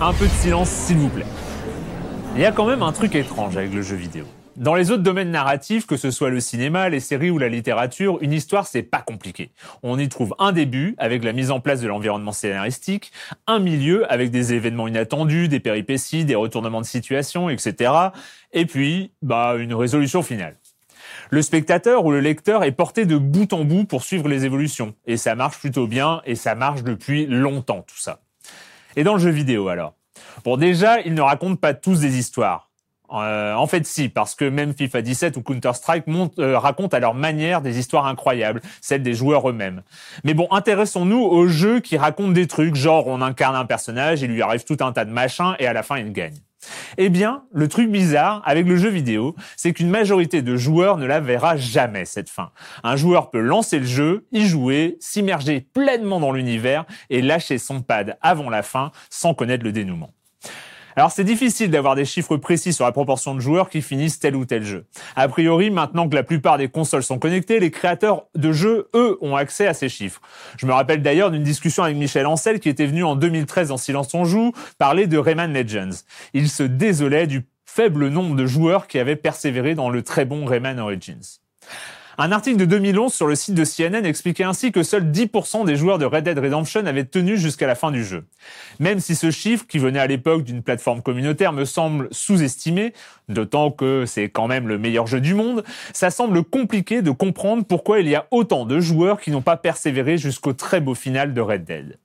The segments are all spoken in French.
Un peu de silence, s'il vous plaît. Il y a quand même un truc étrange avec le jeu vidéo. Dans les autres domaines narratifs, que ce soit le cinéma, les séries ou la littérature, une histoire c'est pas compliqué. On y trouve un début avec la mise en place de l'environnement scénaristique, un milieu avec des événements inattendus, des péripéties, des retournements de situation, etc. Et puis, bah, une résolution finale. Le spectateur ou le lecteur est porté de bout en bout pour suivre les évolutions. Et ça marche plutôt bien, et ça marche depuis longtemps tout ça. Et dans le jeu vidéo alors? Bon déjà, ils ne racontent pas tous des histoires. Euh, en fait, si, parce que même FIFA 17 ou Counter-Strike euh, racontent à leur manière des histoires incroyables, celles des joueurs eux-mêmes. Mais bon, intéressons-nous aux jeux qui racontent des trucs, genre on incarne un personnage, il lui arrive tout un tas de machins et à la fin il gagne. Eh bien, le truc bizarre avec le jeu vidéo, c'est qu'une majorité de joueurs ne la verra jamais cette fin. Un joueur peut lancer le jeu, y jouer, s'immerger pleinement dans l'univers et lâcher son pad avant la fin sans connaître le dénouement. Alors c'est difficile d'avoir des chiffres précis sur la proportion de joueurs qui finissent tel ou tel jeu. A priori, maintenant que la plupart des consoles sont connectées, les créateurs de jeux, eux, ont accès à ces chiffres. Je me rappelle d'ailleurs d'une discussion avec Michel Ancel qui était venu en 2013 dans Silence on joue parler de Rayman Legends. Il se désolait du faible nombre de joueurs qui avaient persévéré dans le très bon Rayman Origins. Un article de 2011 sur le site de CNN expliquait ainsi que seuls 10% des joueurs de Red Dead Redemption avaient tenu jusqu'à la fin du jeu. Même si ce chiffre, qui venait à l'époque d'une plateforme communautaire, me semble sous-estimé, d'autant que c'est quand même le meilleur jeu du monde, ça semble compliqué de comprendre pourquoi il y a autant de joueurs qui n'ont pas persévéré jusqu'au très beau final de Red Dead.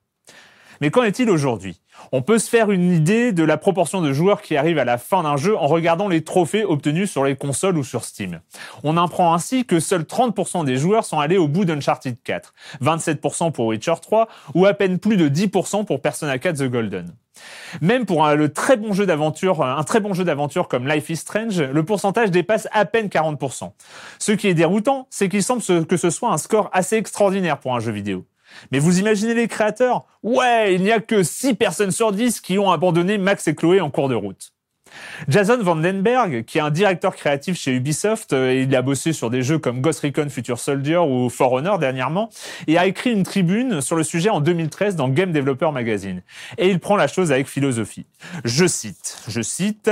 Mais qu'en est-il aujourd'hui? On peut se faire une idée de la proportion de joueurs qui arrivent à la fin d'un jeu en regardant les trophées obtenus sur les consoles ou sur Steam. On apprend ainsi que seuls 30% des joueurs sont allés au bout d'Uncharted 4, 27% pour Witcher 3 ou à peine plus de 10% pour Persona 4 The Golden. Même pour un, le très bon jeu d'aventure, un très bon jeu d'aventure comme Life is Strange, le pourcentage dépasse à peine 40%. Ce qui est déroutant, c'est qu'il semble que ce soit un score assez extraordinaire pour un jeu vidéo. Mais vous imaginez les créateurs? Ouais, il n'y a que 6 personnes sur 10 qui ont abandonné Max et Chloé en cours de route. Jason Vandenberg, qui est un directeur créatif chez Ubisoft, euh, il a bossé sur des jeux comme Ghost Recon Future Soldier ou For dernièrement, et a écrit une tribune sur le sujet en 2013 dans Game Developer Magazine. Et il prend la chose avec philosophie. Je cite, je cite,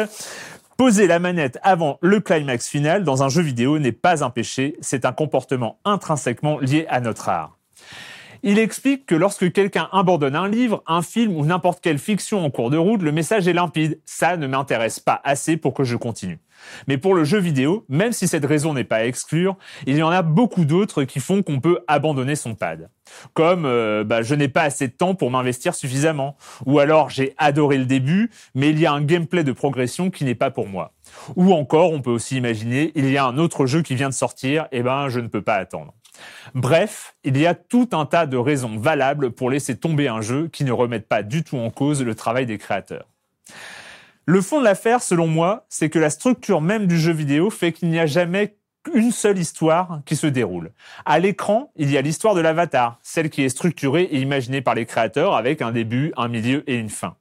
Poser la manette avant le climax final dans un jeu vidéo n'est pas un péché, c'est un comportement intrinsèquement lié à notre art. Il explique que lorsque quelqu'un abandonne un livre, un film ou n'importe quelle fiction en cours de route, le message est limpide. Ça ne m'intéresse pas assez pour que je continue. Mais pour le jeu vidéo, même si cette raison n'est pas à exclure, il y en a beaucoup d'autres qui font qu'on peut abandonner son pad. Comme euh, bah, je n'ai pas assez de temps pour m'investir suffisamment. Ou alors j'ai adoré le début, mais il y a un gameplay de progression qui n'est pas pour moi. Ou encore, on peut aussi imaginer, il y a un autre jeu qui vient de sortir, et ben je ne peux pas attendre. Bref, il y a tout un tas de raisons valables pour laisser tomber un jeu qui ne remettent pas du tout en cause le travail des créateurs. Le fond de l'affaire, selon moi, c'est que la structure même du jeu vidéo fait qu'il n'y a jamais une seule histoire qui se déroule. À l'écran, il y a l'histoire de l'avatar, celle qui est structurée et imaginée par les créateurs avec un début, un milieu et une fin.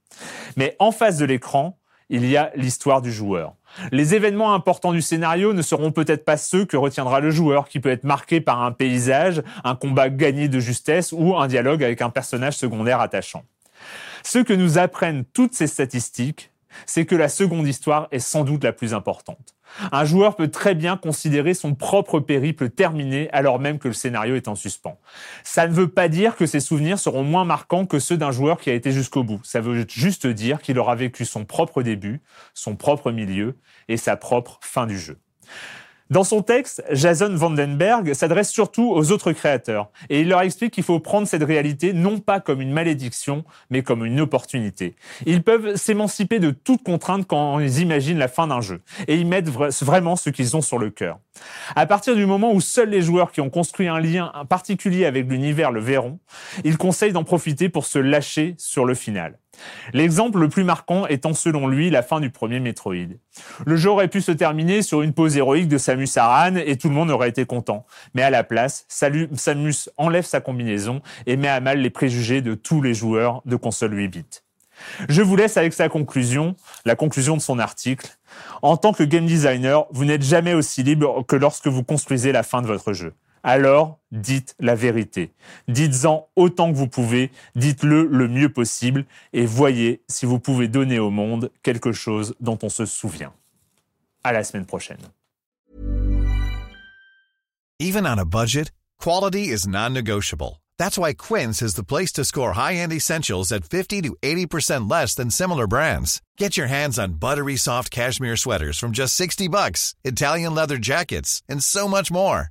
Mais en face de l'écran, il y a l'histoire du joueur. Les événements importants du scénario ne seront peut-être pas ceux que retiendra le joueur, qui peut être marqué par un paysage, un combat gagné de justesse ou un dialogue avec un personnage secondaire attachant. Ce que nous apprennent toutes ces statistiques, c'est que la seconde histoire est sans doute la plus importante. Un joueur peut très bien considérer son propre périple terminé alors même que le scénario est en suspens. Ça ne veut pas dire que ses souvenirs seront moins marquants que ceux d'un joueur qui a été jusqu'au bout. Ça veut juste dire qu'il aura vécu son propre début, son propre milieu et sa propre fin du jeu. Dans son texte, Jason Vandenberg s'adresse surtout aux autres créateurs et il leur explique qu'il faut prendre cette réalité non pas comme une malédiction, mais comme une opportunité. Ils peuvent s'émanciper de toute contrainte quand ils imaginent la fin d'un jeu et ils mettent vraiment ce qu'ils ont sur le cœur. À partir du moment où seuls les joueurs qui ont construit un lien particulier avec l'univers le verront, ils conseillent d'en profiter pour se lâcher sur le final. L'exemple le plus marquant étant selon lui la fin du premier Metroid. Le jeu aurait pu se terminer sur une pose héroïque de Samus Aran et tout le monde aurait été content. Mais à la place, Samus enlève sa combinaison et met à mal les préjugés de tous les joueurs de console 8 bits. Je vous laisse avec sa conclusion, la conclusion de son article. En tant que game designer, vous n'êtes jamais aussi libre que lorsque vous construisez la fin de votre jeu alors dites la vérité. Dites-en autant que vous pouvez, dites-le le mieux possible et voyez si vous pouvez donner au monde quelque chose dont on se souvient. À la semaine prochaine. Even on a budget, quality is non-negotiable. That's why Quince is the place to score high-end essentials at 50 to 80% less than similar brands. Get your hands on buttery soft cashmere sweaters from just 60 bucks, Italian leather jackets, and so much more.